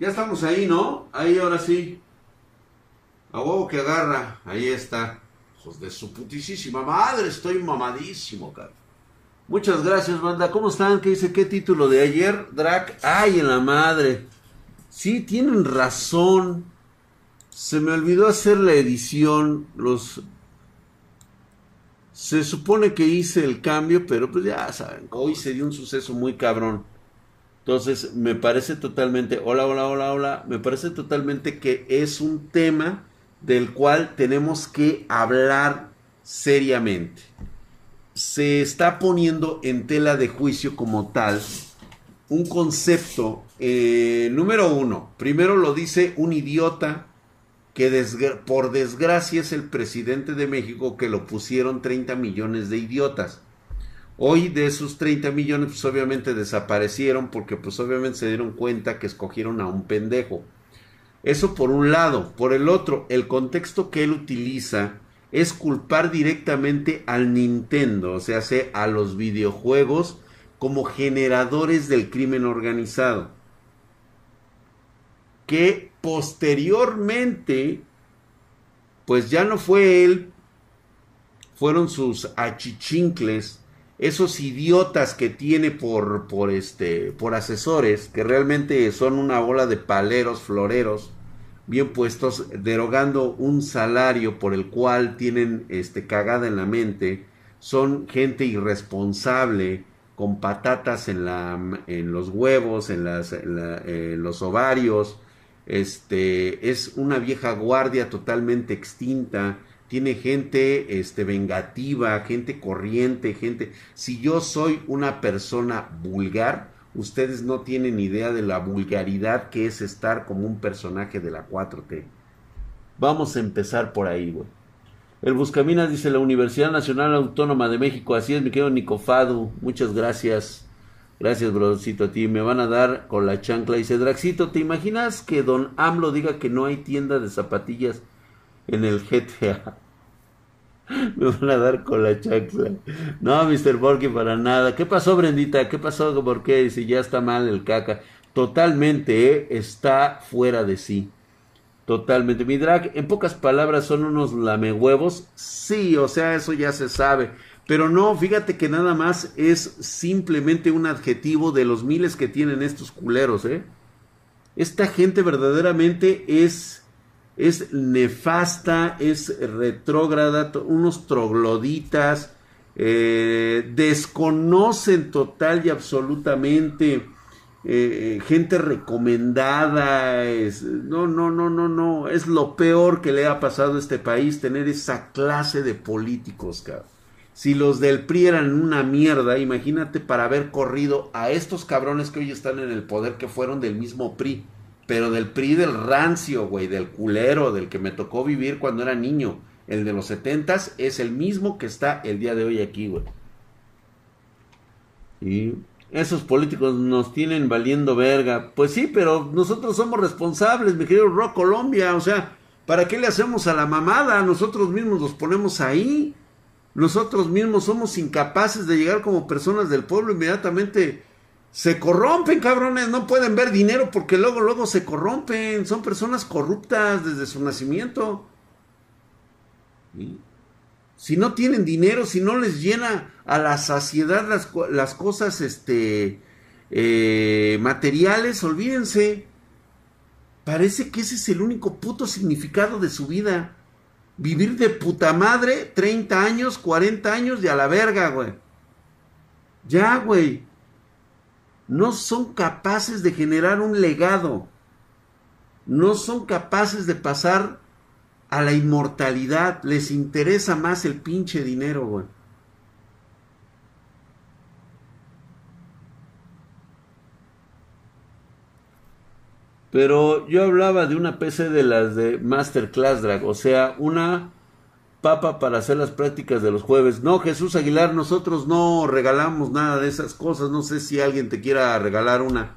Ya estamos ahí, ¿no? Ahí ahora sí. A huevo que agarra. Ahí está. Hijos de su putísima madre. Estoy mamadísimo, cara. Muchas gracias, banda. ¿Cómo están? ¿Qué dice? ¿Qué título de ayer? Drac. ¡Ay, en la madre! Sí, tienen razón. Se me olvidó hacer la edición. Los. Se supone que hice el cambio, pero pues ya saben, hoy se dio un suceso muy cabrón. Entonces, me parece totalmente, hola, hola, hola, hola, me parece totalmente que es un tema del cual tenemos que hablar seriamente. Se está poniendo en tela de juicio como tal un concepto, eh, número uno, primero lo dice un idiota que por desgracia es el presidente de México que lo pusieron 30 millones de idiotas. Hoy de esos 30 millones pues obviamente desaparecieron porque pues obviamente se dieron cuenta que escogieron a un pendejo. Eso por un lado. Por el otro, el contexto que él utiliza es culpar directamente al Nintendo, o sea, a los videojuegos como generadores del crimen organizado. Que posteriormente, pues ya no fue él, fueron sus achichincles esos idiotas que tiene por, por, este, por asesores, que realmente son una bola de paleros, floreros, bien puestos, derogando un salario por el cual tienen este, cagada en la mente, son gente irresponsable, con patatas en, la, en los huevos, en, las, en los ovarios, este, es una vieja guardia totalmente extinta, tiene gente este, vengativa, gente corriente, gente... Si yo soy una persona vulgar, ustedes no tienen idea de la vulgaridad que es estar como un personaje de la 4T. Vamos a empezar por ahí, güey. El Buscaminas dice la Universidad Nacional Autónoma de México. Así es, mi querido Nicofado. Muchas gracias. Gracias, brothercito, a ti. Me van a dar con la chancla. Dice Draxito, ¿te imaginas que don AMLO diga que no hay tienda de zapatillas en el GTA. Me van a dar con la chancla. No, Mr. Borky, para nada. ¿Qué pasó, Brendita? ¿Qué pasó? ¿Por qué? Si ya está mal el caca. Totalmente, ¿eh? Está fuera de sí. Totalmente. Mi drag, en pocas palabras, son unos lamehuevos. Sí, o sea, eso ya se sabe. Pero no, fíjate que nada más es simplemente un adjetivo de los miles que tienen estos culeros, ¿eh? Esta gente verdaderamente es es nefasta, es retrógrada, unos trogloditas, eh, desconocen total y absolutamente eh, gente recomendada, es, no, no, no, no, no, es lo peor que le ha pasado a este país tener esa clase de políticos, cabrón. Si los del PRI eran una mierda, imagínate para haber corrido a estos cabrones que hoy están en el poder que fueron del mismo PRI pero del PRI del rancio, güey, del culero, del que me tocó vivir cuando era niño. El de los setentas es el mismo que está el día de hoy aquí, güey. Y esos políticos nos tienen valiendo verga. Pues sí, pero nosotros somos responsables, mi querido Rock Colombia. O sea, ¿para qué le hacemos a la mamada? Nosotros mismos los ponemos ahí. Nosotros mismos somos incapaces de llegar como personas del pueblo inmediatamente se corrompen, cabrones, no pueden ver dinero porque luego, luego se corrompen, son personas corruptas desde su nacimiento. Si no tienen dinero, si no les llena a la saciedad las, cosas este, eh, materiales, olvídense. Parece que ese es el único puto significado de su vida. Vivir de puta madre 30 años, 40 años y a la verga, güey. Ya, güey no son capaces de generar un legado, no son capaces de pasar a la inmortalidad, les interesa más el pinche dinero, güey. Pero yo hablaba de una PC de las de Masterclass Drag, o sea, una papa para hacer las prácticas de los jueves. No, Jesús Aguilar, nosotros no regalamos nada de esas cosas. No sé si alguien te quiera regalar una.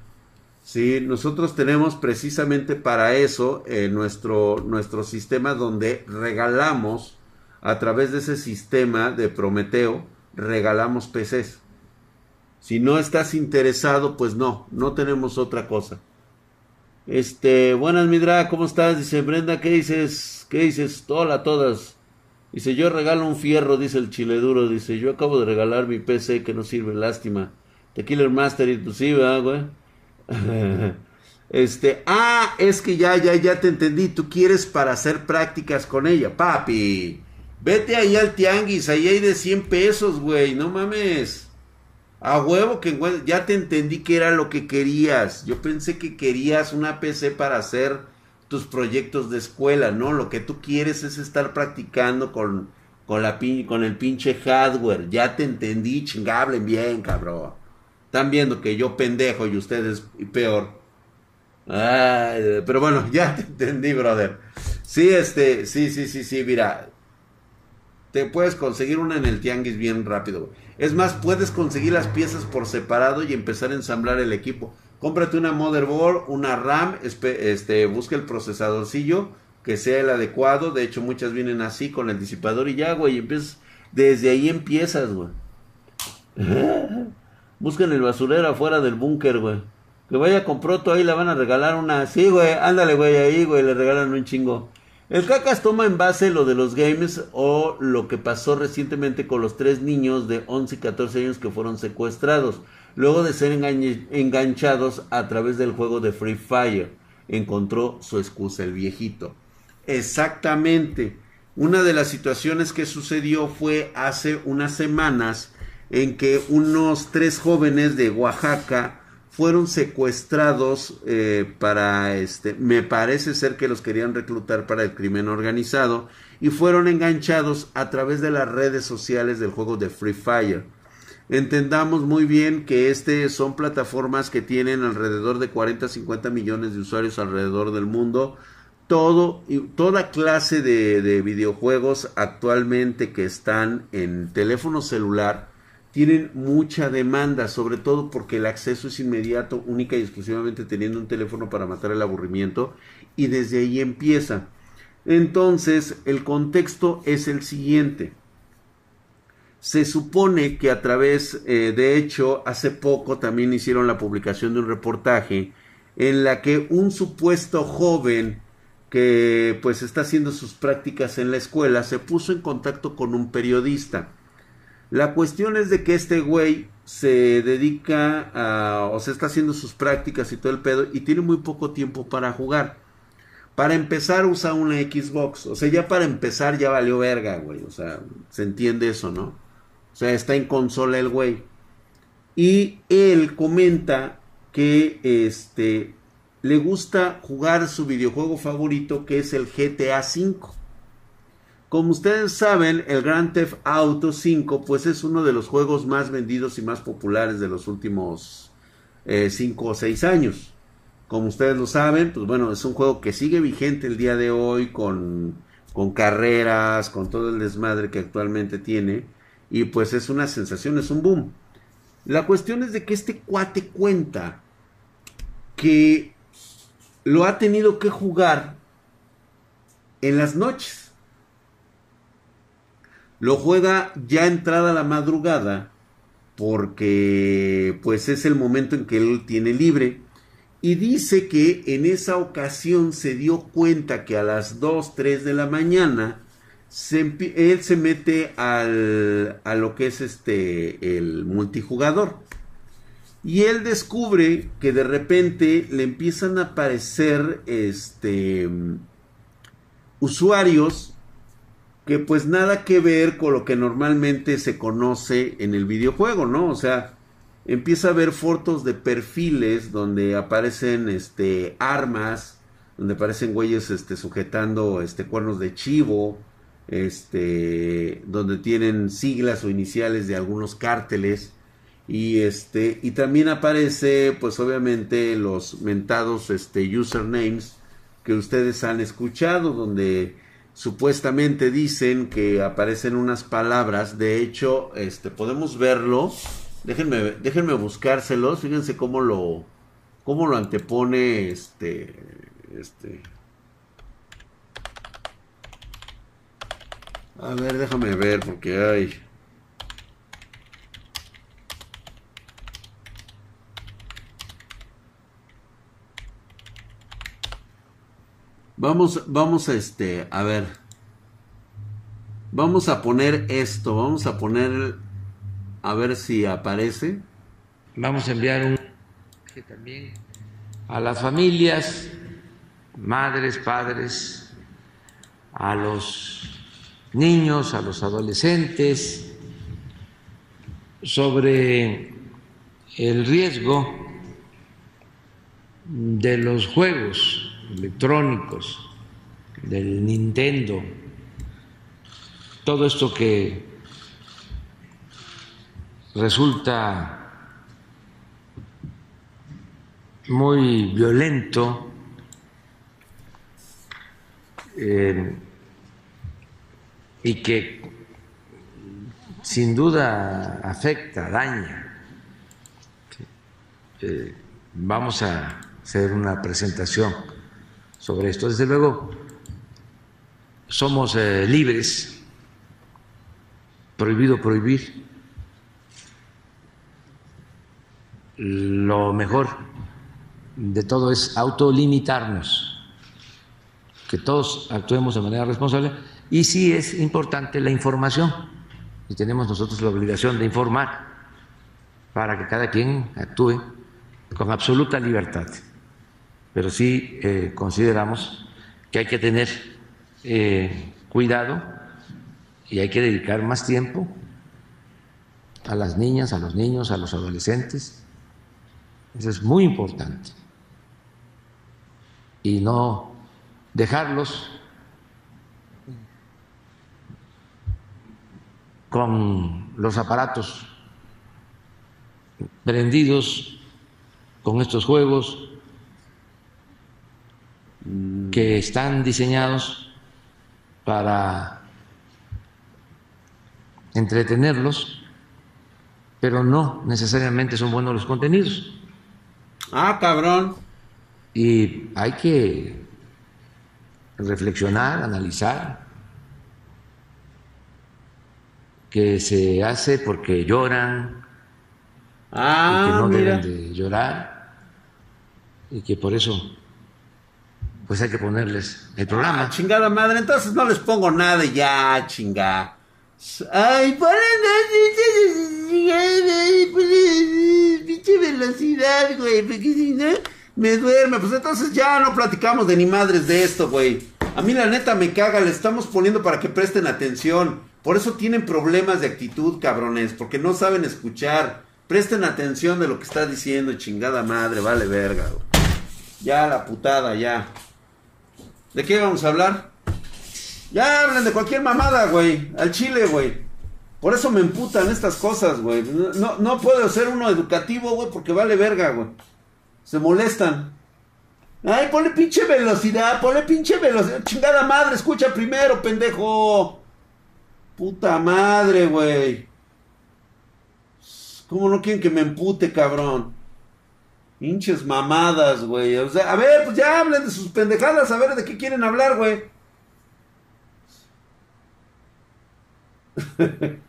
Sí, nosotros tenemos precisamente para eso eh, nuestro, nuestro sistema donde regalamos a través de ese sistema de Prometeo, regalamos PCs. Si no estás interesado, pues no, no tenemos otra cosa. Este, buenas Midra, ¿cómo estás? Dice Brenda, ¿qué dices? ¿Qué dices? Hola a todas. Dice, yo regalo un fierro, dice el chile duro. Dice, yo acabo de regalar mi PC que no sirve, lástima. The Killer Master, inclusive, güey? este, ah, es que ya, ya, ya te entendí. Tú quieres para hacer prácticas con ella, papi. Vete ahí al tianguis, ahí hay de 100 pesos, güey, no mames. A huevo que ya te entendí que era lo que querías. Yo pensé que querías una PC para hacer tus proyectos de escuela, ¿no? Lo que tú quieres es estar practicando con, con, la, el pinche hardware. Ya te entendí, chingablen bien, cabrón. Están viendo que yo pendejo y ustedes peor. pero bueno, ya te entendí, brother. Sí, este, sí, sí, sí, sí, mira. Te puedes conseguir una en el tianguis bien rápido. Es más, puedes conseguir las piezas por separado y empezar a ensamblar el equipo. Cómprate una motherboard, una RAM, este, busca el procesadorcillo que sea el adecuado. De hecho, muchas vienen así con el disipador y ya, güey. Empiezas, desde ahí empiezas, güey. Busquen el basurero afuera del búnker, güey. Que vaya con proto, ahí le van a regalar una. Sí, güey, ándale, güey, ahí, güey, le regalan un chingo. El Cacas toma en base lo de los games o lo que pasó recientemente con los tres niños de 11 y 14 años que fueron secuestrados, luego de ser enganchados a través del juego de Free Fire. Encontró su excusa el viejito. Exactamente. Una de las situaciones que sucedió fue hace unas semanas en que unos tres jóvenes de Oaxaca fueron secuestrados eh, para este me parece ser que los querían reclutar para el crimen organizado y fueron enganchados a través de las redes sociales del juego de Free Fire. Entendamos muy bien que este son plataformas que tienen alrededor de 40 50 millones de usuarios alrededor del mundo. Todo, toda clase de, de videojuegos actualmente que están en teléfono celular tienen mucha demanda, sobre todo porque el acceso es inmediato, única y exclusivamente teniendo un teléfono para matar el aburrimiento, y desde ahí empieza. Entonces, el contexto es el siguiente. Se supone que a través, eh, de hecho, hace poco también hicieron la publicación de un reportaje en la que un supuesto joven que pues está haciendo sus prácticas en la escuela se puso en contacto con un periodista la cuestión es de que este güey se dedica a, o sea, está haciendo sus prácticas y todo el pedo y tiene muy poco tiempo para jugar. Para empezar usa una Xbox, o sea, ya para empezar ya valió verga, güey, o sea, se entiende eso, ¿no? O sea, está en consola el güey. Y él comenta que este le gusta jugar su videojuego favorito que es el GTA V. Como ustedes saben, el Grand Theft Auto 5 pues es uno de los juegos más vendidos y más populares de los últimos 5 eh, o 6 años. Como ustedes lo saben, pues bueno, es un juego que sigue vigente el día de hoy con, con carreras, con todo el desmadre que actualmente tiene. Y pues es una sensación, es un boom. La cuestión es de que este cuate cuenta que lo ha tenido que jugar en las noches lo juega ya entrada la madrugada porque pues es el momento en que él tiene libre y dice que en esa ocasión se dio cuenta que a las 2, 3 de la mañana él se mete al, a lo que es este el multijugador y él descubre que de repente le empiezan a aparecer este usuarios que pues nada que ver con lo que normalmente se conoce en el videojuego, ¿no? O sea, empieza a ver fotos de perfiles donde aparecen este armas, donde aparecen güeyes este sujetando este cuernos de chivo, este donde tienen siglas o iniciales de algunos cárteles. Y este y también aparece pues obviamente los mentados este usernames que ustedes han escuchado donde supuestamente dicen que aparecen unas palabras, de hecho, este podemos verlo. Déjenme déjenme buscárselos, fíjense cómo lo cómo lo antepone este este A ver, déjame ver porque hay Vamos, vamos a este, a ver. Vamos a poner esto, vamos a poner, a ver si aparece. Vamos a enviar un también a las familias, madres, padres, a los niños, a los adolescentes, sobre el riesgo de los juegos electrónicos, del Nintendo, todo esto que resulta muy violento, eh, y que sin duda afecta, daña. Eh, vamos a hacer una presentación sobre esto. Desde luego, somos eh, libres, prohibido prohibir. Lo mejor de todo es autolimitarnos, que todos actuemos de manera responsable y sí es importante la información y tenemos nosotros la obligación de informar para que cada quien actúe con absoluta libertad. Pero sí eh, consideramos que hay que tener eh, cuidado y hay que dedicar más tiempo a las niñas, a los niños, a los adolescentes. Eso es muy importante y no dejarlos con los aparatos prendidos con estos juegos que están diseñados para entretenerlos, pero no necesariamente son buenos los contenidos. Ah, cabrón. Y hay que reflexionar, analizar, que se hace porque lloran ah, y que no mira. deben de llorar y que por eso pues hay que ponerles el programa. Ah, chingada madre, entonces no les pongo nada y ya, chinga. Ay, ponen pinche velocidad, güey, porque si no me duerme. Pues entonces ya no platicamos de ni madres de esto, güey. A mí la neta me caga, le estamos poniendo para que presten atención. Por eso tienen problemas de actitud, cabrones, porque no saben escuchar. Presten atención de lo que está diciendo, chingada madre, vale verga. Ya la putada, ya. ¿De qué vamos a hablar? Ya hablan de cualquier mamada, güey. Al chile, güey. Por eso me emputan estas cosas, güey. No, no puedo ser uno educativo, güey, porque vale verga, güey. Se molestan. Ay, ponle pinche velocidad, ponle pinche velocidad. Chingada madre, escucha primero, pendejo. Puta madre, güey. ¿Cómo no quieren que me empute, cabrón? Pinches mamadas, güey. A ver, pues ya hablen de sus pendejadas, a ver de qué quieren hablar, güey.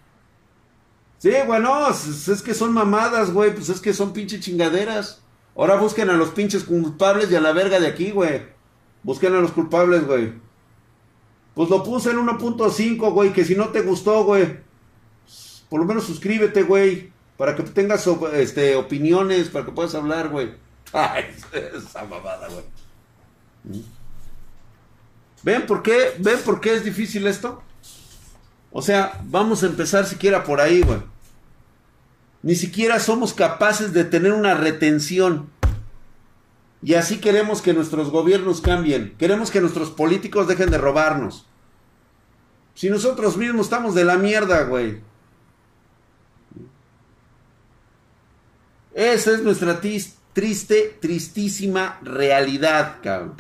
sí, bueno, es, es que son mamadas, güey. Pues es que son pinche chingaderas. Ahora busquen a los pinches culpables y a la verga de aquí, güey. Busquen a los culpables, güey. Pues lo puse en 1.5, güey. Que si no te gustó, güey. Por lo menos suscríbete, güey. Para que tengas este, opiniones, para que puedas hablar, güey. Ay, esa mamada, güey. ¿Ven por qué? ¿Ven por qué es difícil esto? O sea, vamos a empezar siquiera por ahí, güey. Ni siquiera somos capaces de tener una retención. Y así queremos que nuestros gobiernos cambien. Queremos que nuestros políticos dejen de robarnos. Si nosotros mismos estamos de la mierda, güey. Esa es nuestra triste, tristísima realidad, cabrón.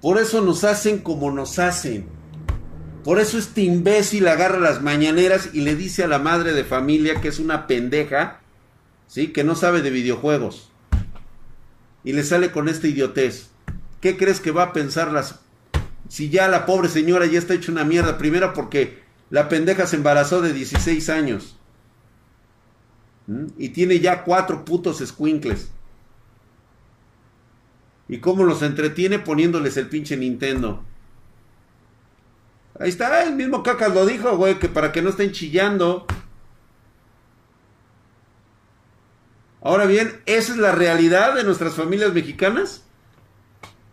Por eso nos hacen como nos hacen. Por eso este imbécil agarra las mañaneras y le dice a la madre de familia que es una pendeja, ¿sí? Que no sabe de videojuegos. Y le sale con esta idiotez. ¿Qué crees que va a pensar las... Si ya la pobre señora ya está hecha una mierda? Primero porque la pendeja se embarazó de 16 años. ¿Mm? Y tiene ya cuatro putos squinkles. ¿Y cómo los entretiene poniéndoles el pinche Nintendo? Ahí está, el mismo Cacas lo dijo, güey, que para que no estén chillando. Ahora bien, ¿esa es la realidad de nuestras familias mexicanas?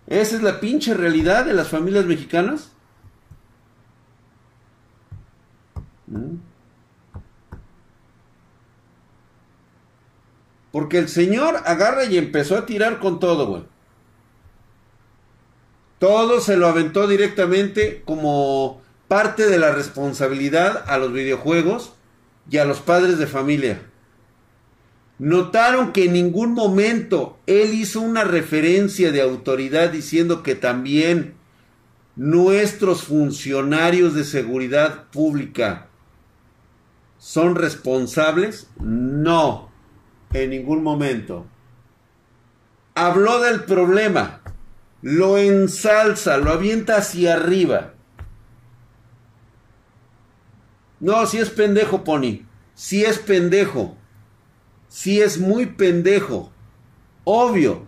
¿Esa es la pinche realidad de las familias mexicanas? ¿Mm? Porque el señor agarra y empezó a tirar con todo, güey. Todo se lo aventó directamente como parte de la responsabilidad a los videojuegos y a los padres de familia. Notaron que en ningún momento él hizo una referencia de autoridad diciendo que también nuestros funcionarios de seguridad pública son responsables. No, en ningún momento. Habló del problema lo ensalza, lo avienta hacia arriba. No, si es pendejo, Pony. Si es pendejo. Si es muy pendejo. Obvio.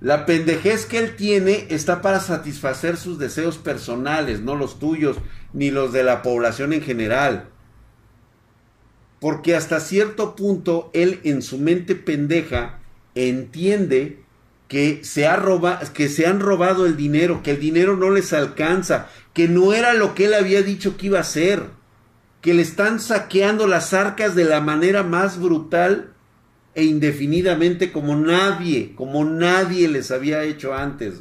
La pendejez que él tiene está para satisfacer sus deseos personales, no los tuyos, ni los de la población en general. Porque hasta cierto punto él en su mente pendeja entiende que se, ha que se han robado el dinero, que el dinero no les alcanza, que no era lo que él había dicho que iba a ser, que le están saqueando las arcas de la manera más brutal e indefinidamente como nadie, como nadie les había hecho antes.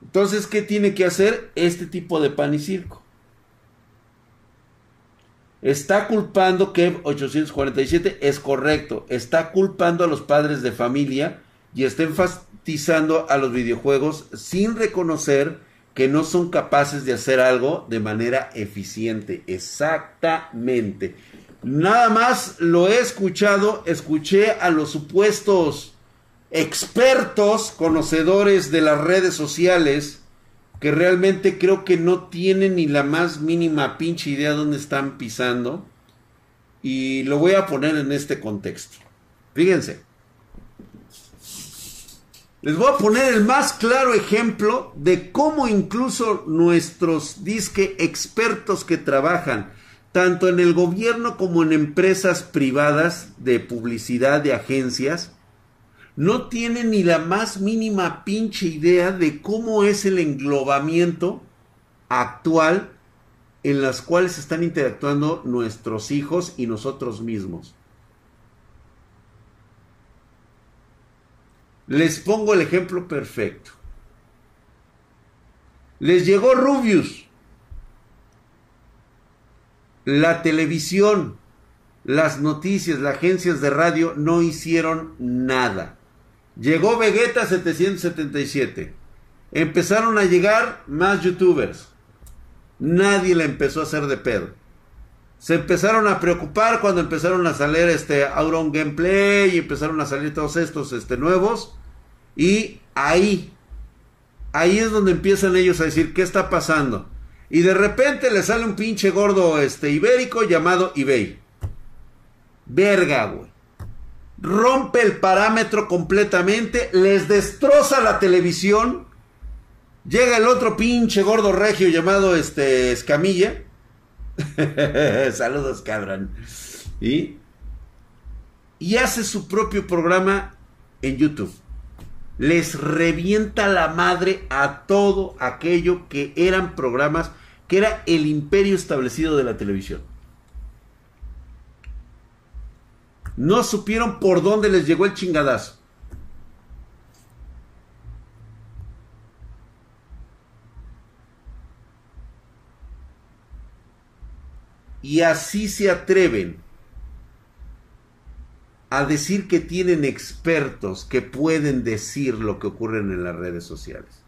Entonces, ¿qué tiene que hacer este tipo de pan y circo? Está culpando Kev 847, es correcto. Está culpando a los padres de familia y está enfatizando a los videojuegos sin reconocer que no son capaces de hacer algo de manera eficiente. Exactamente. Nada más lo he escuchado, escuché a los supuestos expertos, conocedores de las redes sociales, que realmente creo que no tienen ni la más mínima pinche idea dónde están pisando. Y lo voy a poner en este contexto. Fíjense. Les voy a poner el más claro ejemplo de cómo incluso nuestros disque expertos que trabajan tanto en el gobierno como en empresas privadas de publicidad de agencias no tienen ni la más mínima pinche idea de cómo es el englobamiento actual en las cuales están interactuando nuestros hijos y nosotros mismos. Les pongo el ejemplo perfecto. Les llegó Rubius. La televisión, las noticias, las agencias de radio no hicieron nada. Llegó Vegeta 777. Empezaron a llegar más youtubers. Nadie le empezó a hacer de pedo. Se empezaron a preocupar cuando empezaron a salir este Auron Gameplay y empezaron a salir todos estos este, nuevos. Y ahí, ahí es donde empiezan ellos a decir qué está pasando. Y de repente le sale un pinche gordo este ibérico llamado eBay. Verga, güey rompe el parámetro completamente, les destroza la televisión. Llega el otro pinche gordo regio llamado este Escamilla. Saludos, cabrón. ¿Y? y hace su propio programa en YouTube. Les revienta la madre a todo aquello que eran programas, que era el imperio establecido de la televisión. No supieron por dónde les llegó el chingadazo. Y así se atreven a decir que tienen expertos que pueden decir lo que ocurre en las redes sociales.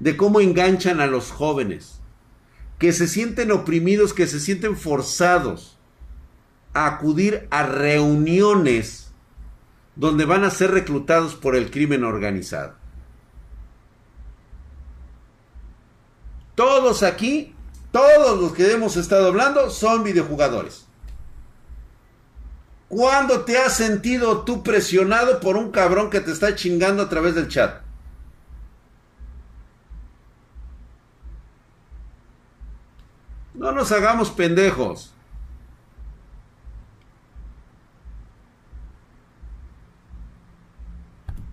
De cómo enganchan a los jóvenes, que se sienten oprimidos, que se sienten forzados acudir a reuniones donde van a ser reclutados por el crimen organizado. Todos aquí, todos los que hemos estado hablando son videojugadores. ¿Cuándo te has sentido tú presionado por un cabrón que te está chingando a través del chat? No nos hagamos pendejos.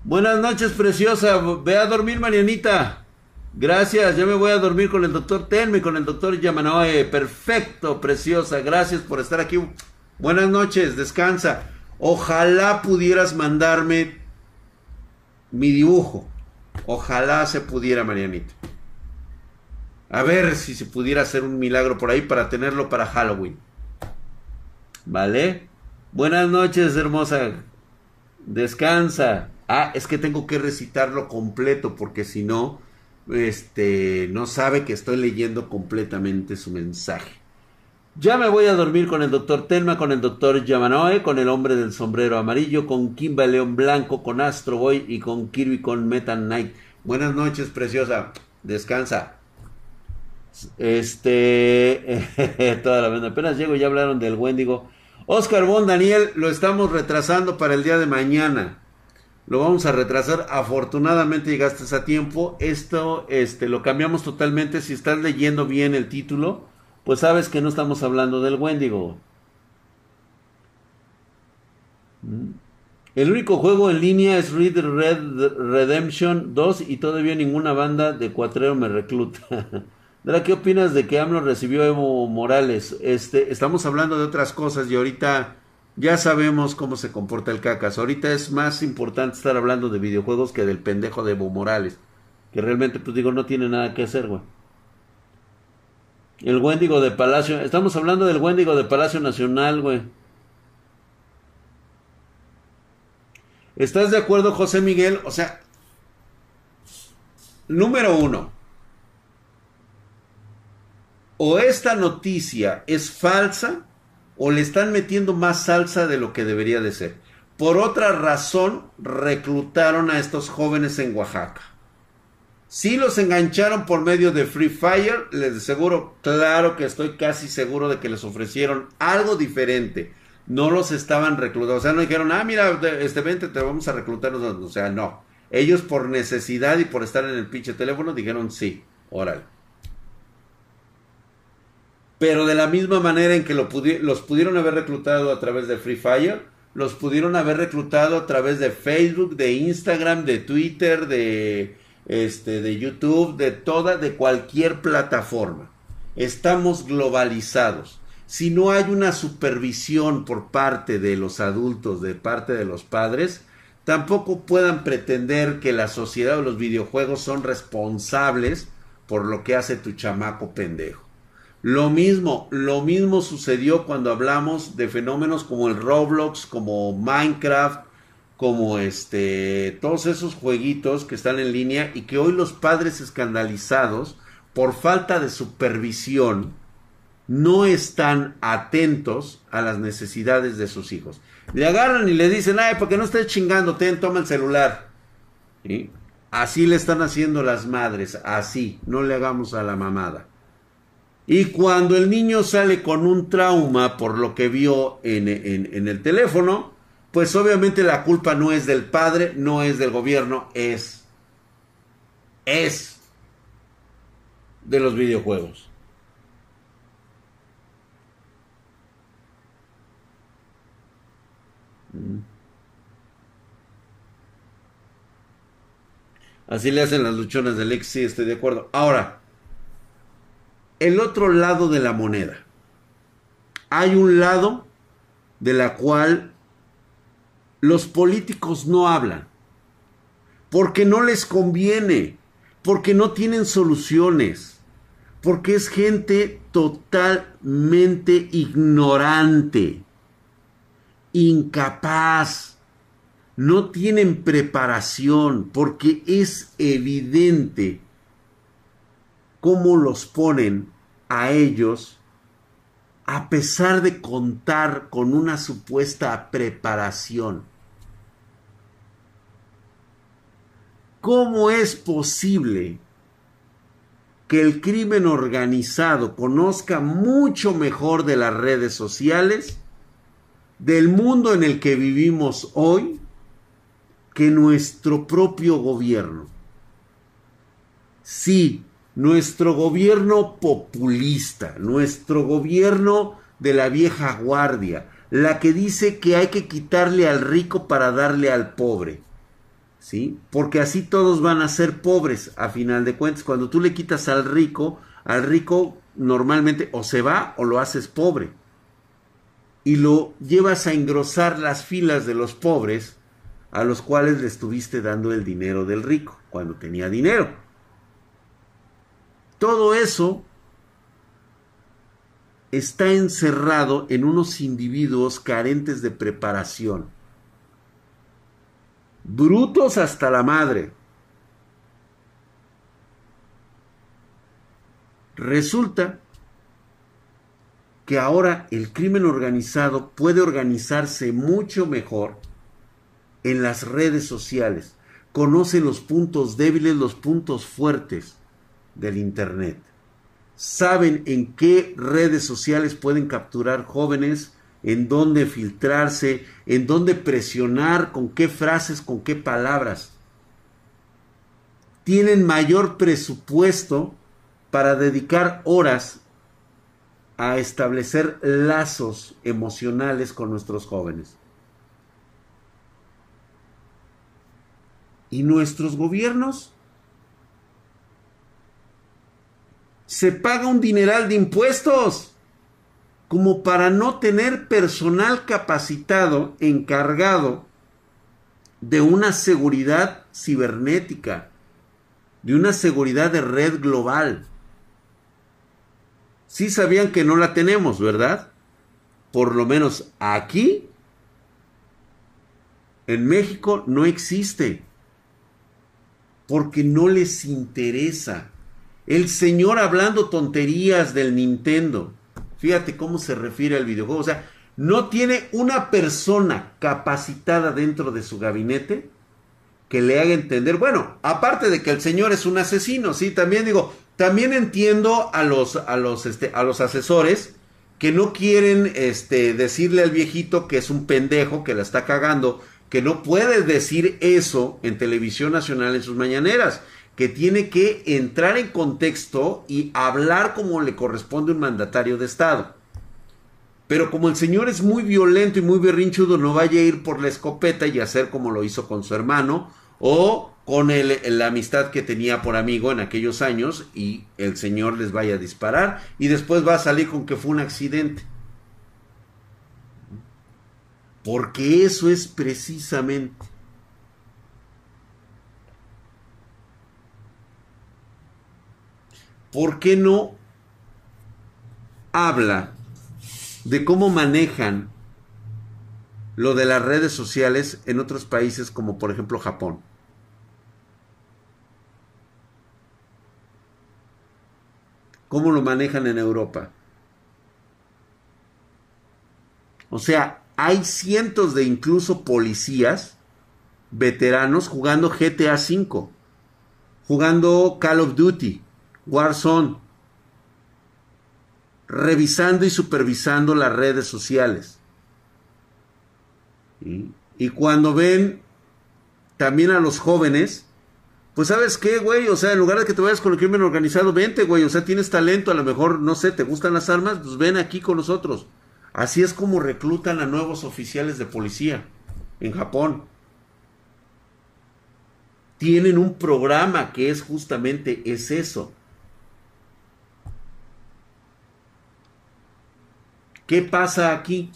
Buenas noches, preciosa. Ve a dormir, Marianita. Gracias, ya me voy a dormir con el doctor Telme, con el doctor Yamanoe. Perfecto, preciosa. Gracias por estar aquí. Buenas noches, descansa. Ojalá pudieras mandarme mi dibujo. Ojalá se pudiera, Marianita. A ver si se pudiera hacer un milagro por ahí para tenerlo para Halloween. ¿Vale? Buenas noches, hermosa. Descansa. Ah, es que tengo que recitarlo completo porque si no, este, no sabe que estoy leyendo completamente su mensaje. Ya me voy a dormir con el doctor Telma, con el doctor Yamanoe, con el hombre del sombrero amarillo, con Kimba León Blanco, con Astro Boy y con Kirby con Meta Knight. Buenas noches, preciosa. Descansa. Este, toda la vez. Apenas llego, ya hablaron del Wendigo. Oscar Bon Daniel, lo estamos retrasando para el día de mañana lo vamos a retrasar. Afortunadamente llegaste a tiempo. Esto este, lo cambiamos totalmente. Si estás leyendo bien el título, pues sabes que no estamos hablando del Wendigo. Mm. El único juego en línea es Red Red Redemption 2 y todavía ninguna banda de cuatrero me recluta. ¿qué opinas de que AMLO recibió Evo Morales? Este, estamos hablando de otras cosas y ahorita ya sabemos cómo se comporta el cacas. Ahorita es más importante estar hablando de videojuegos que del pendejo de Evo Morales. Que realmente, pues digo, no tiene nada que hacer, güey. El Wendigo de Palacio. Estamos hablando del Wendigo de Palacio Nacional, güey. ¿Estás de acuerdo, José Miguel? O sea, número uno. O esta noticia es falsa o le están metiendo más salsa de lo que debería de ser. Por otra razón, reclutaron a estos jóvenes en Oaxaca. Si los engancharon por medio de Free Fire, les aseguro, claro que estoy casi seguro de que les ofrecieron algo diferente. No los estaban reclutando, o sea, no dijeron, ah, mira, este vente, te vamos a reclutar. O sea, no. Ellos por necesidad y por estar en el pinche teléfono dijeron, sí, órale. Pero de la misma manera en que los pudieron haber reclutado a través de Free Fire, los pudieron haber reclutado a través de Facebook, de Instagram, de Twitter, de, este, de YouTube, de toda, de cualquier plataforma. Estamos globalizados. Si no hay una supervisión por parte de los adultos, de parte de los padres, tampoco puedan pretender que la sociedad o los videojuegos son responsables por lo que hace tu chamaco pendejo. Lo mismo, lo mismo sucedió cuando hablamos de fenómenos como el Roblox, como Minecraft, como este, todos esos jueguitos que están en línea y que hoy los padres escandalizados por falta de supervisión no están atentos a las necesidades de sus hijos. Le agarran y le dicen, ay, porque no estés chingando, ten, toma el celular. Así le están haciendo las madres, así, no le hagamos a la mamada. Y cuando el niño sale con un trauma por lo que vio en, el teléfono, pues obviamente la culpa no es del padre, no es del gobierno, es, es de los videojuegos. Mm. Así le hacen las luchonas del ex, sí, estoy de acuerdo. Ahora, el otro lado de la moneda. Hay un lado de la cual los políticos no hablan, porque no les conviene, porque no tienen soluciones, porque es gente totalmente ignorante, incapaz, no tienen preparación, porque es evidente cómo los ponen a ellos a pesar de contar con una supuesta preparación. ¿Cómo es posible que el crimen organizado conozca mucho mejor de las redes sociales del mundo en el que vivimos hoy que nuestro propio gobierno. Sí, nuestro gobierno populista, nuestro gobierno de la vieja guardia, la que dice que hay que quitarle al rico para darle al pobre. ¿Sí? Porque así todos van a ser pobres a final de cuentas. Cuando tú le quitas al rico, al rico normalmente o se va o lo haces pobre. Y lo llevas a engrosar las filas de los pobres a los cuales le estuviste dando el dinero del rico cuando tenía dinero. Todo eso está encerrado en unos individuos carentes de preparación. Brutos hasta la madre. Resulta que ahora el crimen organizado puede organizarse mucho mejor en las redes sociales. Conoce los puntos débiles, los puntos fuertes del Internet. Saben en qué redes sociales pueden capturar jóvenes, en dónde filtrarse, en dónde presionar, con qué frases, con qué palabras. Tienen mayor presupuesto para dedicar horas a establecer lazos emocionales con nuestros jóvenes. ¿Y nuestros gobiernos? Se paga un dineral de impuestos como para no tener personal capacitado encargado de una seguridad cibernética, de una seguridad de red global. Sí sabían que no la tenemos, ¿verdad? Por lo menos aquí, en México, no existe. Porque no les interesa. El señor hablando tonterías del Nintendo. Fíjate cómo se refiere al videojuego. O sea, no tiene una persona capacitada dentro de su gabinete que le haga entender. Bueno, aparte de que el señor es un asesino, sí, también digo, también entiendo a los, a los, este, a los asesores que no quieren este, decirle al viejito que es un pendejo, que la está cagando, que no puede decir eso en televisión nacional en sus mañaneras, que tiene que entrar en contexto y hablar como le corresponde a un mandatario de Estado. Pero como el señor es muy violento y muy berrinchudo, no vaya a ir por la escopeta y hacer como lo hizo con su hermano o con el, la amistad que tenía por amigo en aquellos años y el señor les vaya a disparar y después va a salir con que fue un accidente. Porque eso es precisamente. ¿Por qué no habla de cómo manejan lo de las redes sociales en otros países como por ejemplo Japón? ¿Cómo lo manejan en Europa? O sea, hay cientos de incluso policías veteranos jugando GTA V, jugando Call of Duty, Warzone, revisando y supervisando las redes sociales. Y cuando ven también a los jóvenes, pues sabes qué, güey, o sea, en lugar de que te vayas con el crimen organizado, vente, güey, o sea, tienes talento, a lo mejor, no sé, te gustan las armas, pues ven aquí con nosotros. Así es como reclutan a nuevos oficiales de policía en Japón. Tienen un programa que es justamente es eso. ¿Qué pasa aquí?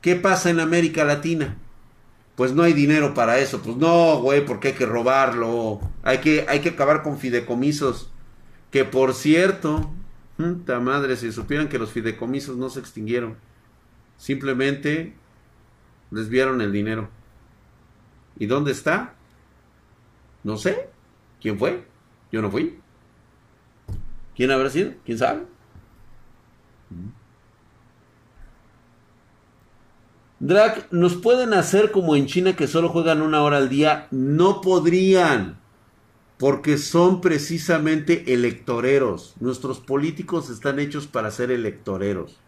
¿Qué pasa en América Latina? Pues no hay dinero para eso. Pues no, güey, porque hay que robarlo. Hay que, hay que acabar con fideicomisos. Que por cierto, Puta madre, si supieran que los fideicomisos no se extinguieron. Simplemente desviaron el dinero. ¿Y dónde está? No sé. ¿Quién fue? Yo no fui. ¿Quién habrá sido? ¿Quién sabe? Drag, ¿nos pueden hacer como en China que solo juegan una hora al día? No podrían porque son precisamente electoreros. Nuestros políticos están hechos para ser electoreros.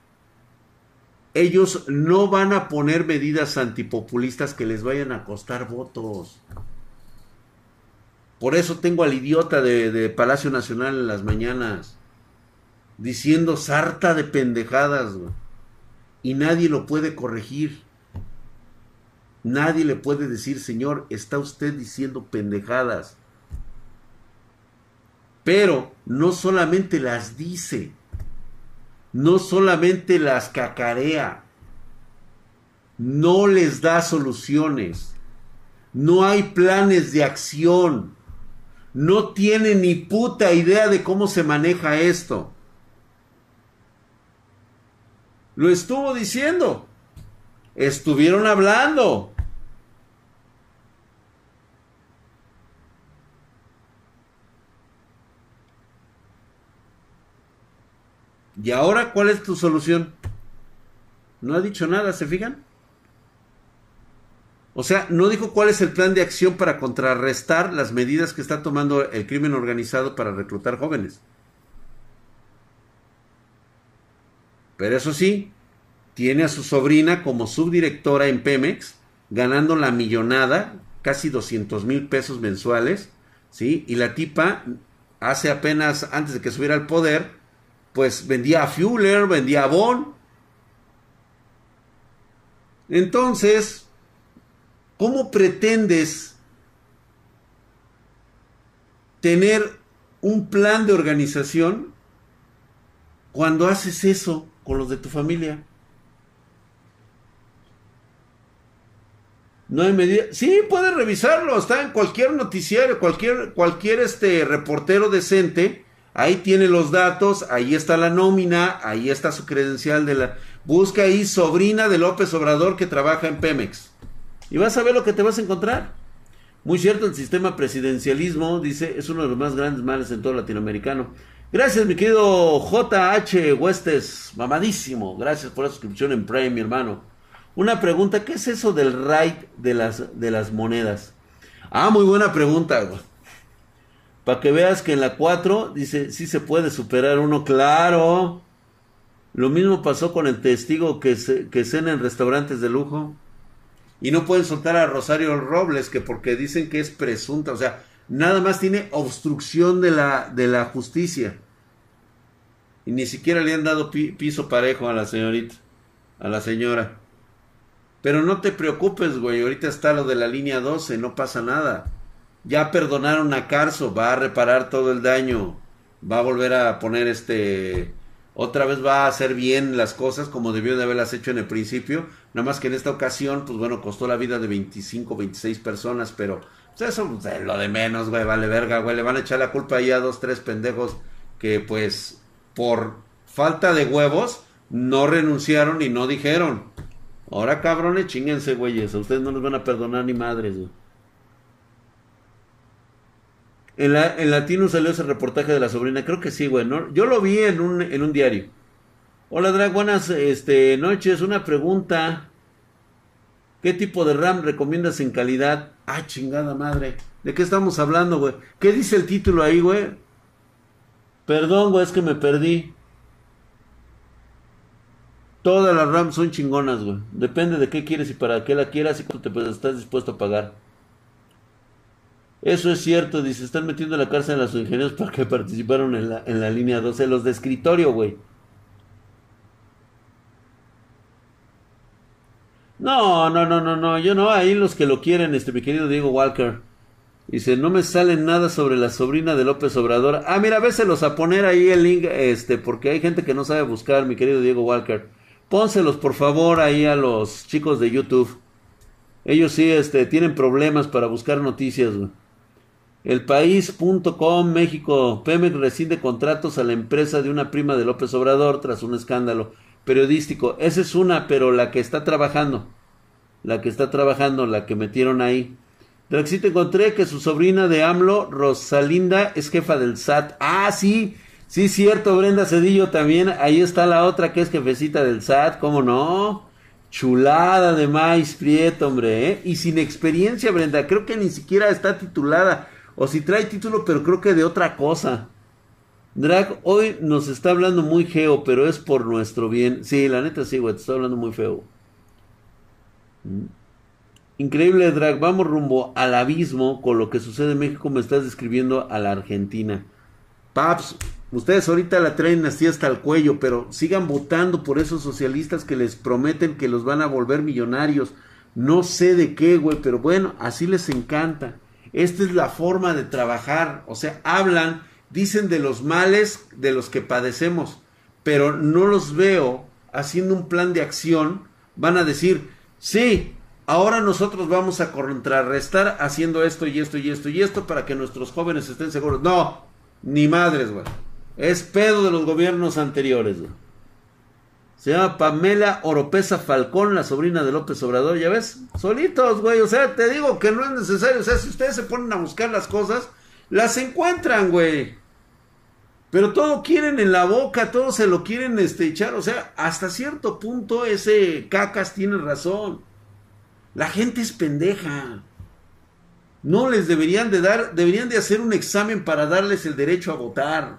ellos no van a poner medidas antipopulistas que les vayan a costar votos. Por eso tengo al idiota de, Palacio Nacional en las mañanas diciendo sarta de pendejadas y nadie lo puede corregir. Nadie le puede decir, Señor, está usted diciendo pendejadas. Pero no solamente las dice, no solamente las cacarea, no les da soluciones, no hay planes de acción, no tiene ni puta idea de cómo se maneja esto. Lo estuvo diciendo. Estuvieron hablando. ¿Y ahora cuál es tu solución? No ha dicho nada, ¿se fijan? O sea, no dijo cuál es el plan de acción para contrarrestar las medidas que está tomando el crimen organizado para reclutar jóvenes. Pero eso sí, tiene a su sobrina como subdirectora en Pemex, ganando la millonada, casi 200 mil pesos mensuales, ¿sí? Y la tipa, hace apenas, antes de que subiera al poder, pues vendía a Fuller, vendía a Bon. Entonces, ¿cómo pretendes tener un plan de organización cuando haces eso con los de tu familia? No hay medida. Sí, puedes revisarlo. Está en cualquier noticiario, cualquier, cualquier este reportero decente Ahí tiene los datos, ahí está la nómina, ahí está su credencial de la... Busca ahí sobrina de López Obrador que trabaja en Pemex. Y vas a ver lo que te vas a encontrar. Muy cierto, el sistema presidencialismo, dice, es uno de los más grandes males en todo latinoamericano. Gracias, mi querido JH Huestes, mamadísimo. Gracias por la suscripción en Prime, mi hermano. Una pregunta, ¿qué es eso del raid de las, de las monedas? Ah, muy buena pregunta. Para que veas que en la 4 dice, sí se puede superar uno, claro. Lo mismo pasó con el testigo que, se, que cena en restaurantes de lujo. Y no pueden soltar a Rosario Robles, que porque dicen que es presunta, o sea, nada más tiene obstrucción de la, de la justicia. Y ni siquiera le han dado piso parejo a la señorita, a la señora. Pero no te preocupes, güey, ahorita está lo de la línea 12, no pasa nada. Ya perdonaron a Carso, va a reparar todo el daño, va a volver a poner este otra vez va a hacer bien las cosas como debió de haberlas hecho en el principio, nada más que en esta ocasión, pues bueno, costó la vida de 25, 26 personas, pero eso es pues, lo de menos, güey, vale verga, güey, le van a echar la culpa ahí a dos, tres pendejos que pues por falta de huevos no renunciaron y no dijeron. Ahora cabrones, chinguense, güeyes, a ustedes no les van a perdonar ni madres, güey. En, la, en latino salió ese reportaje de la sobrina, creo que sí, güey, ¿no? Yo lo vi en un, en un diario. Hola, Drag, buenas este, noches. Una pregunta. ¿Qué tipo de RAM recomiendas en calidad? Ah, chingada madre. ¿De qué estamos hablando, güey? ¿Qué dice el título ahí, güey? Perdón, güey, es que me perdí. Todas las RAM son chingonas, güey. Depende de qué quieres y para qué la quieras y cuánto te estás dispuesto a pagar. Eso es cierto, dice, están metiendo en la cárcel a los ingenieros para que participaron en la, en la línea 12, los de escritorio, güey. No, no, no, no, no, yo no, ahí los que lo quieren, este, mi querido Diego Walker. Dice, no me sale nada sobre la sobrina de López Obrador. Ah, mira, véselos a poner ahí el link, este, porque hay gente que no sabe buscar, mi querido Diego Walker. Pónselos, por favor, ahí a los chicos de YouTube. Ellos sí, este, tienen problemas para buscar noticias, güey. Elpaís.com México. Pemex rescinde contratos a la empresa de una prima de López Obrador tras un escándalo periodístico. Esa es una, pero la que está trabajando. La que está trabajando, la que metieron ahí. Drexit encontré que su sobrina de AMLO, Rosalinda, es jefa del SAT. Ah, sí, sí, cierto, Brenda Cedillo también. Ahí está la otra que es jefecita del SAT, ¿cómo no? Chulada de maíz prieto, hombre, ¿eh? Y sin experiencia, Brenda, creo que ni siquiera está titulada. O si trae título, pero creo que de otra cosa. Drag, hoy nos está hablando muy feo, pero es por nuestro bien. Sí, la neta sí, güey, te está hablando muy feo. Mm. Increíble, Drag. Vamos rumbo al abismo con lo que sucede en México. Me estás describiendo a la Argentina. Paps, ustedes ahorita la traen así hasta el cuello, pero sigan votando por esos socialistas que les prometen que los van a volver millonarios. No sé de qué, güey, pero bueno, así les encanta. Esta es la forma de trabajar. O sea, hablan dicen de los males de los que padecemos, pero no los veo haciendo un plan de acción. Van a decir, sí, ahora nosotros vamos a contrarrestar haciendo esto y esto y esto y esto para que nuestros jóvenes estén seguros. No, ni madres, güey. Es pedo de los gobiernos anteriores. Se llama Pamela Oropesa Falcón, la sobrina de López Obrador, ¿ya ves? Solitos, güey. O sea, te digo que no es necesario. O sea, si ustedes se ponen a buscar las cosas, las encuentran, güey. Pero todo quieren en la boca, todo se lo quieren este, echar. O sea, hasta cierto punto ese cacas tiene razón. La gente es pendeja. No les deberían de dar, deberían de hacer un examen para darles el derecho a votar.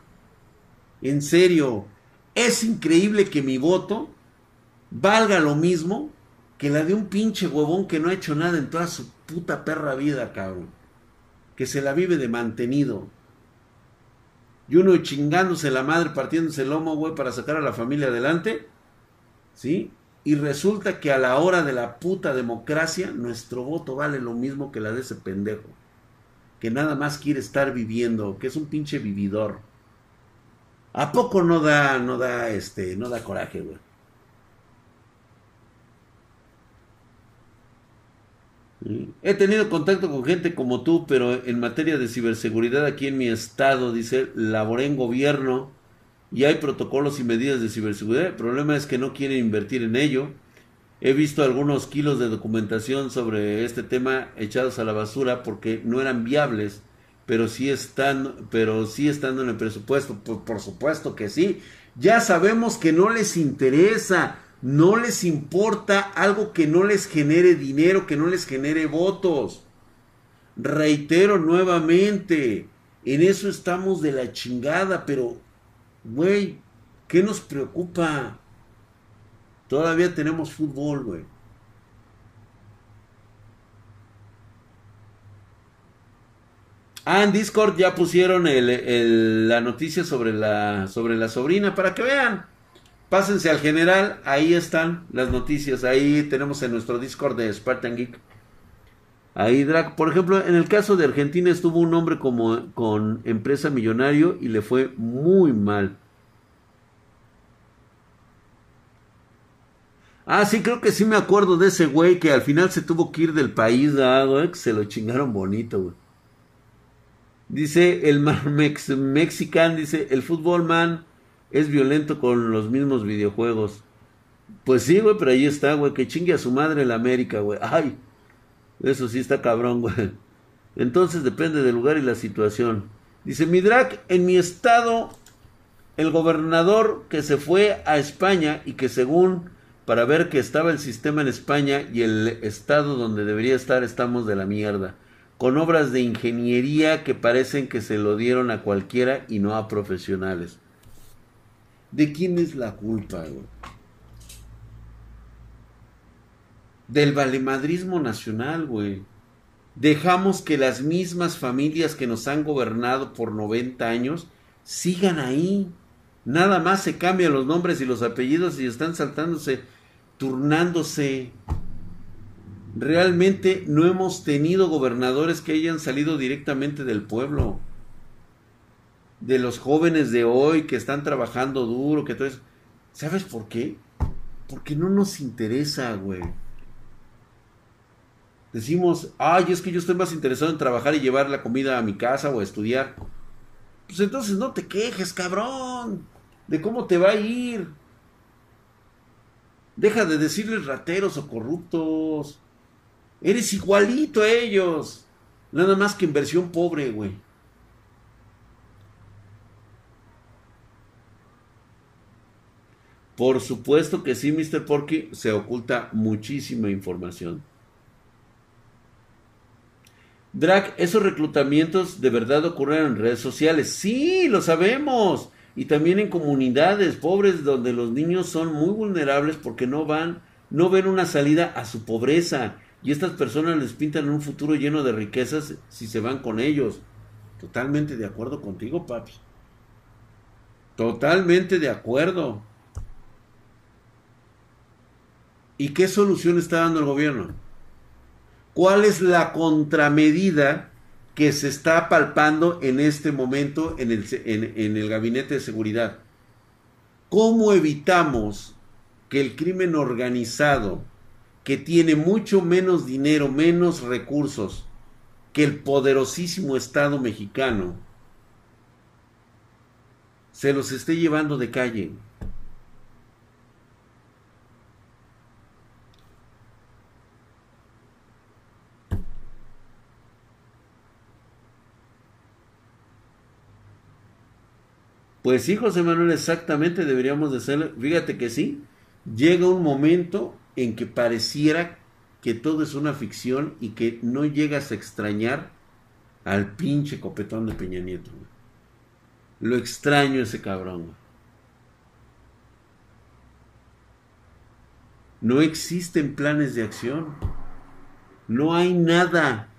En serio, es increíble que mi voto valga lo mismo que la de un pinche huevón que no ha hecho nada en toda su puta perra vida, cabrón. Que se la vive de mantenido. Y uno chingándose la madre, partiéndose el lomo, güey, para sacar a la familia adelante. ¿Sí? Y resulta que a la hora de la puta democracia, nuestro voto vale lo mismo que la de ese pendejo. Que nada más quiere estar viviendo, que es un pinche vividor. ¿A poco no da, no da, este, no da coraje, güey? He tenido contacto con gente como tú, pero en materia de ciberseguridad aquí en mi estado, dice, laboré en gobierno y hay protocolos y medidas de ciberseguridad. El problema es que no quieren invertir en ello. He visto algunos kilos de documentación sobre este tema echados a la basura porque no eran viables, pero sí están, pero sí estando en el presupuesto. por supuesto que sí. Ya sabemos que no les interesa no les importa algo que no les genere dinero, que no les genere votos. Reitero nuevamente, en eso estamos de la chingada, pero, güey, ¿qué nos preocupa? Todavía tenemos fútbol, güey. Ah, en Discord ya pusieron la noticia sobre la, sobre la sobrina para que vean. Pásense al general, ahí están las noticias, ahí tenemos en nuestro Discord de Spartan Geek. Ahí, Drag, por ejemplo, en el caso de Argentina estuvo un hombre como con empresa millonario y le fue muy mal. Ah, sí, creo que sí me acuerdo de ese güey que al final se tuvo que ir del país, dado, eh, que se lo chingaron bonito, güey. Dice el Mex Mexican, dice, el fútbol man es violento con los mismos videojuegos. Pues sí, güey, pero ahí está, güey, que chingue a su madre la América, güey. Ay, eso sí está cabrón, güey. Entonces depende del lugar y la situación. Dice Midrak, en mi estado, el gobernador que se fue a España y que según para ver que estaba el sistema en España y el estado donde debería estar estamos de la mierda. Con obras de ingeniería que parecen que se lo dieron a cualquiera y no a profesionales. ¿De quién es la culpa, güey? Del valemadrismo nacional, güey. Dejamos que las mismas familias que nos han gobernado por 90 años sigan ahí. Nada más se cambian los nombres y los apellidos y están saltándose, turnándose. Realmente no hemos tenido gobernadores que hayan salido directamente del pueblo de los jóvenes de hoy que están trabajando duro, que todo. ¿Sabes por qué? Porque no nos interesa, güey. Decimos, ay, es que yo estoy más interesado en trabajar y llevar la comida a mi casa o a estudiar. Pues entonces no te quejes, cabrón, de cómo te va a ir. Deja de decirles rateros o corruptos. Eres igualito a ellos. Nada más que en versión pobre, güey. Por supuesto que sí, Mr. Porky, se oculta muchísima información. Drag, esos reclutamientos de verdad ocurren en redes sociales. Sí, lo sabemos. Y también en comunidades pobres donde los niños son muy vulnerables porque no van, no ven una salida a su pobreza. Y estas personas les pintan un futuro lleno de riquezas si se van con ellos. Totalmente de acuerdo contigo, papi. Totalmente de acuerdo. ¿Y qué solución está dando el gobierno? ¿Cuál es la contramedida que se está palpando en este momento en el, en, el gabinete de seguridad? ¿Cómo evitamos que el crimen organizado, que tiene mucho menos dinero, menos recursos que el poderosísimo Estado mexicano, se los esté llevando de calle? Pues sí, José Manuel, exactamente deberíamos de ser. Fíjate que sí, llega un momento en que pareciera que todo es una ficción y que no llegas a extrañar al pinche copetón de Peña Nieto. Lo extraño ese cabrón. No existen planes de acción. No hay nada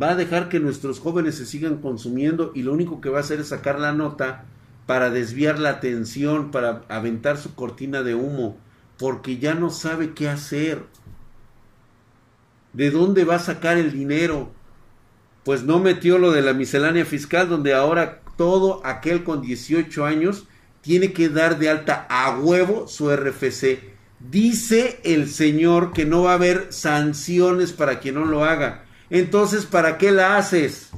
va a dejar que nuestros jóvenes se sigan consumiendo y lo único que va a hacer es sacar la nota para desviar la atención, para aventar su cortina de humo, porque ya no sabe qué hacer. ¿De dónde va a sacar el dinero? Pues no metió lo de la miscelánea fiscal, donde ahora todo aquel con 18 años tiene que dar de alta a huevo su RFC. Dice el señor que no va a haber sanciones para quien no lo haga entonces, ¿para qué la haces?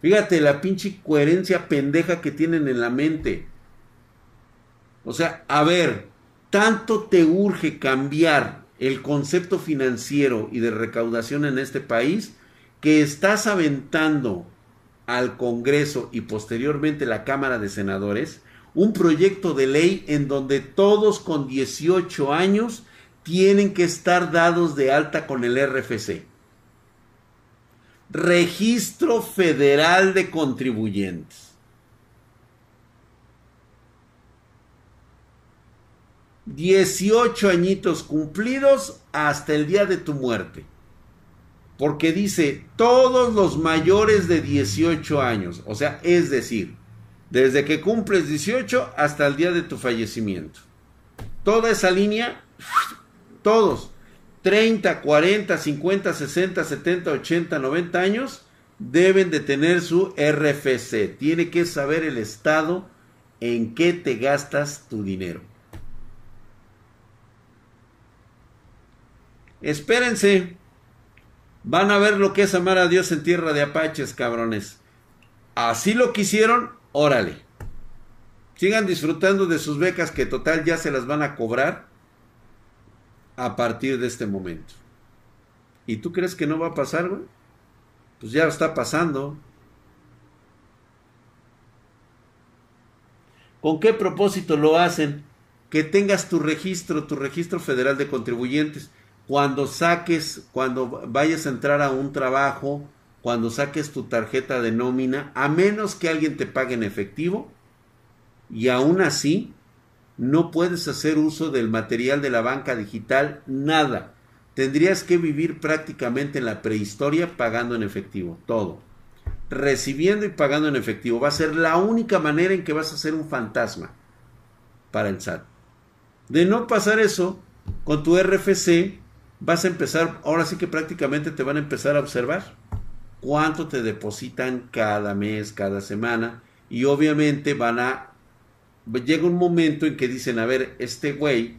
Fíjate la pinche coherencia pendeja que tienen en la mente. O sea, a ver, tanto te urge cambiar el concepto financiero y de recaudación en este país que estás aventando al Congreso y posteriormente la Cámara de Senadores un proyecto de ley en donde todos con 18 años tienen que estar dados de alta con el RFC. Registro Federal de Contribuyentes. 18 añitos cumplidos hasta el día de tu muerte. Porque dice todos los mayores de 18 años. O sea, es decir, desde que cumples 18 hasta el día de tu fallecimiento. Toda esa línea, todos. 30, 40, 50, 60, 70, 80, 90 años, deben de tener su RFC. Tiene que saber el Estado en qué te gastas tu dinero. Espérense. Van a ver lo que es amar a Dios en tierra de apaches, cabrones. Así lo quisieron, órale. Sigan disfrutando de sus becas que total ya se las van a cobrar a partir de este momento. ¿Y tú crees que no va a pasar, güey? Pues ya está pasando. ¿Con qué propósito lo hacen? Que tengas tu registro, tu registro federal de contribuyentes. Cuando saques, cuando vayas a entrar a un trabajo, cuando saques tu tarjeta de nómina, a menos que alguien te pague en efectivo, y aún así, no puedes hacer uso del material de la banca digital, nada. Tendrías que vivir prácticamente en la prehistoria pagando en efectivo, todo. Recibiendo y pagando en efectivo. Va a ser la única manera en que vas a ser un fantasma para el SAT. De no pasar eso, con tu RFC vas a empezar, ahora sí que prácticamente te van a empezar a observar cuánto te depositan cada mes, cada semana y obviamente van a llega un momento en que dicen, a ver, este güey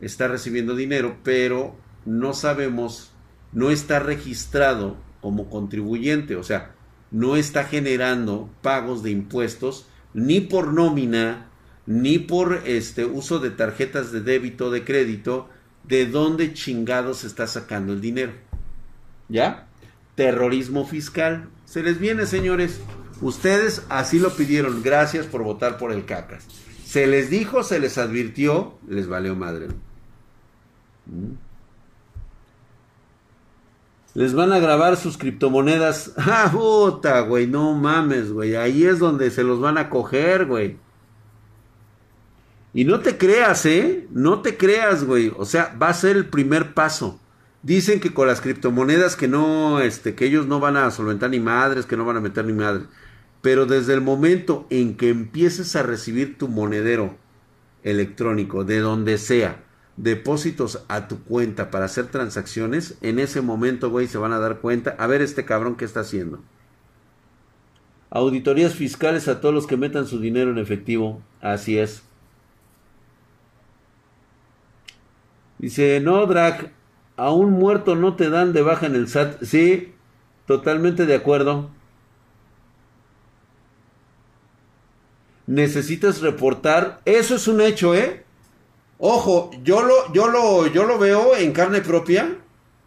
está recibiendo dinero, pero no sabemos, no está registrado como contribuyente, o sea, no está generando pagos de impuestos ni por nómina, ni por este uso de tarjetas de débito, de crédito, de dónde chingados está sacando el dinero. ¿Ya? Terrorismo fiscal. Se les viene, señores. Ustedes así lo pidieron. Gracias por votar por el cacas. Se les dijo, se les advirtió, les valió madre. ¿Mm? Les van a grabar sus criptomonedas. Ah, puta, güey, no mames, güey. Ahí es donde se los van a coger, güey. Y no te creas, ¿eh? No te creas, güey. O sea, va a ser el primer paso. Dicen que con las criptomonedas que no, este, que ellos no van a solventar ni madres, que no van a meter ni madres. Pero desde el momento en que empieces a recibir tu monedero electrónico, de donde sea, depósitos a tu cuenta para hacer transacciones, en ese momento, güey, se van a dar cuenta, a ver este cabrón qué está haciendo. Auditorías fiscales a todos los que metan su dinero en efectivo. Así es. Dice, no, Drag, a un muerto no te dan de baja en el SAT. Sí, totalmente de acuerdo. Necesitas reportar. Eso es un hecho, ¿eh? Ojo, yo lo, yo lo, yo lo veo en carne propia,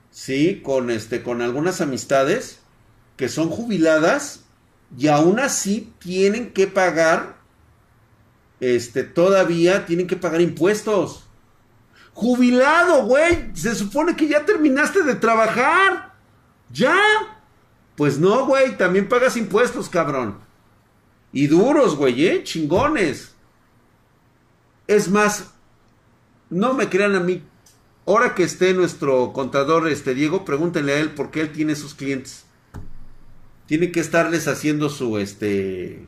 sí, con este, con algunas amistades que son jubiladas y aún así tienen que pagar, este, todavía tienen que pagar impuestos. Jubilado, güey, se supone que ya terminaste de trabajar, ya. Pues no, güey, también pagas impuestos, cabrón. Y duros, güey, eh, chingones. Es más, no me crean a mí. Ahora que esté nuestro contador, este Diego, pregúntenle a él por qué él tiene sus clientes. Tiene que estarles haciendo su este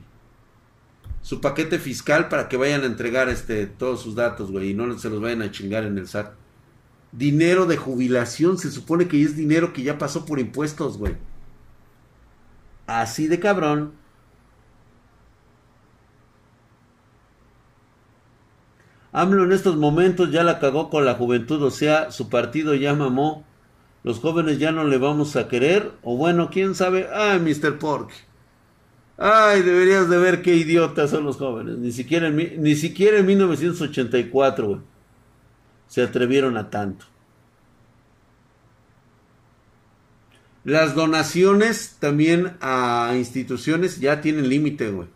su paquete fiscal para que vayan a entregar este todos sus datos, güey, y no se los vayan a chingar en el SAT. Dinero de jubilación, se supone que es dinero que ya pasó por impuestos, güey. Así de cabrón. AMLO en estos momentos ya la cagó con la juventud, o sea, su partido ya mamó. Los jóvenes ya no le vamos a querer, o bueno, quién sabe. Ay, Mr. Pork. Ay, deberías de ver qué idiotas son los jóvenes. Ni siquiera en, ni siquiera en 1984, güey. Se atrevieron a tanto. Las donaciones también a instituciones ya tienen límite, güey.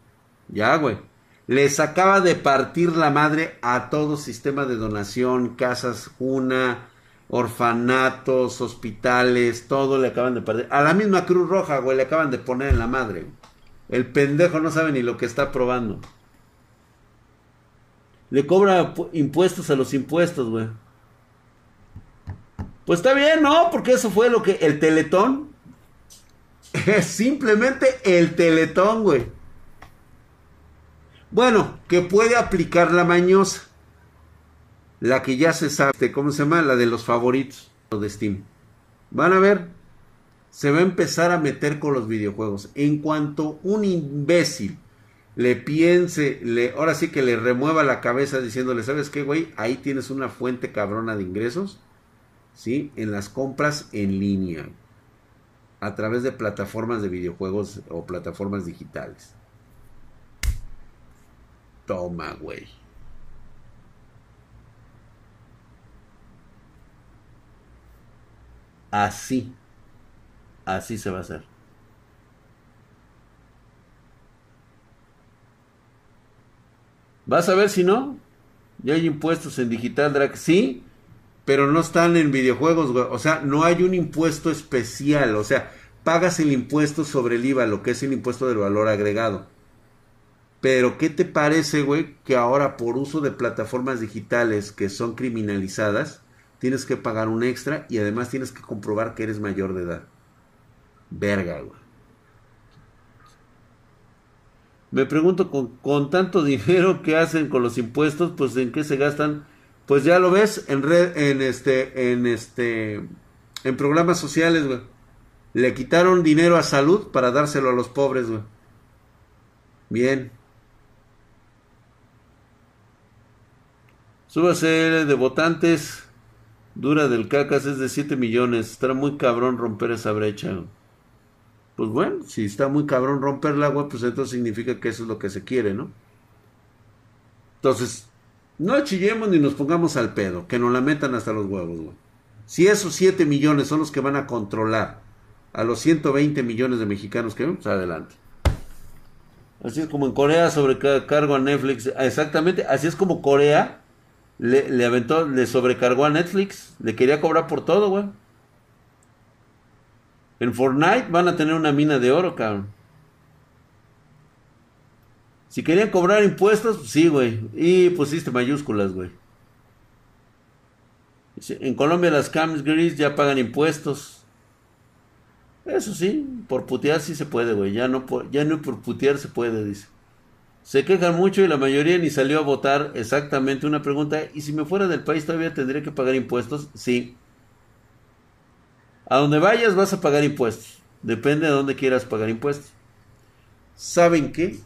Ya, güey. Les acaba de partir la madre a todo sistema de donación, casas, una, orfanatos, hospitales, todo le acaban de perder. A la misma Cruz Roja, güey, le acaban de poner en la madre. El pendejo no sabe ni lo que está probando. Le cobra impuestos a los impuestos, güey. Pues está bien, ¿no? Porque eso fue lo que... El teletón. Es simplemente el teletón, güey. Bueno, que puede aplicar la mañosa. La que ya se sabe, ¿cómo se llama? La de los favoritos de Steam. Van a ver, se va a empezar a meter con los videojuegos. En cuanto un imbécil le piense, le, ahora sí que le remueva la cabeza diciéndole, ¿sabes qué, güey? Ahí tienes una fuente cabrona de ingresos, ¿sí? En las compras en línea, a través de plataformas de videojuegos o plataformas digitales. Toma, güey. Así. Así se va a hacer. Vas a ver si no. Ya hay impuestos en digital drag. Sí, pero no están en videojuegos, güey. O sea, no hay un impuesto especial. O sea, pagas el impuesto sobre el IVA, lo que es el impuesto del valor agregado. Pero, ¿qué te parece, güey, que ahora por uso de plataformas digitales que son criminalizadas, tienes que pagar un extra y además tienes que comprobar que eres mayor de edad? Verga, güey. Me pregunto, con, tanto dinero que hacen con los impuestos, pues en qué se gastan. Pues ya lo ves en red, en este, en este, en programas sociales, güey. Le quitaron dinero a salud para dárselo a los pobres, güey. Bien. Súbase de votantes. Dura del cacas es de 7 millones. Estará muy cabrón romper esa brecha. Pues bueno, si está muy cabrón romperla, güey, pues entonces significa que eso es lo que se quiere, ¿no? Entonces, no chillemos ni nos pongamos al pedo. Que nos la metan hasta los huevos, güey. Si esos 7 millones son los que van a controlar a los 120 millones de mexicanos que ven, pues adelante. Así es como en Corea sobrecargo a Netflix. Exactamente, así es como Corea le, aventó, le sobrecargó a Netflix. Le quería cobrar por todo, güey. En Fortnite van a tener una mina de oro, cabrón. Si querían cobrar impuestos, pues sí, güey. Y pusiste mayúsculas, güey. En Colombia las cams gris ya pagan impuestos. Eso sí, por putear sí se puede, güey. Ya no, ya no por putear se puede, dice. Se quejan mucho y la mayoría ni salió a votar exactamente una pregunta. ¿Y si me fuera del país todavía tendría que pagar impuestos? Sí. A donde vayas vas a pagar impuestos. Depende de dónde quieras pagar impuestos. ¿Saben qué?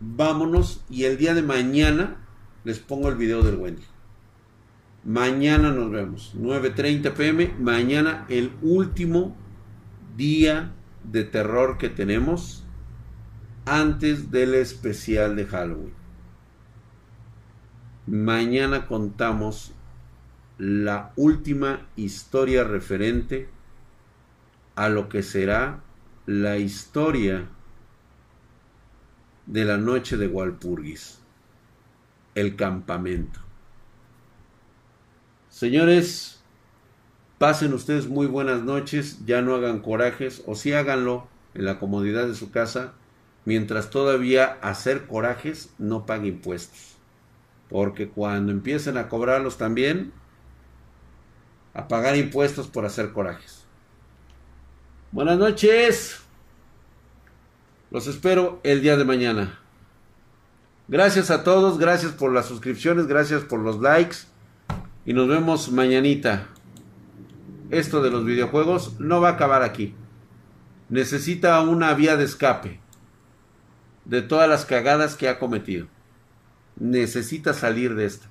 Vámonos y el día de mañana les pongo el video del Wendy. Mañana nos vemos. 9.30 pm. Mañana el último día de terror que tenemos antes del especial de Halloween. Mañana contamos la última historia referente a lo que será la historia de la noche de Walpurgis, el campamento. Señores, pasen ustedes muy buenas noches, ya no hagan corajes, o si háganlo en la comodidad de su casa, mientras todavía hacer corajes no pague impuestos. Porque cuando empiecen a cobrarlos también, a pagar impuestos por hacer corajes. Buenas noches. Los espero el día de mañana. Gracias a todos, gracias por las suscripciones, gracias por los likes. Y nos vemos mañanita. Esto de los videojuegos no va a acabar aquí. Necesita una vía de escape de todas las cagadas que ha cometido. Necesita salir de esto.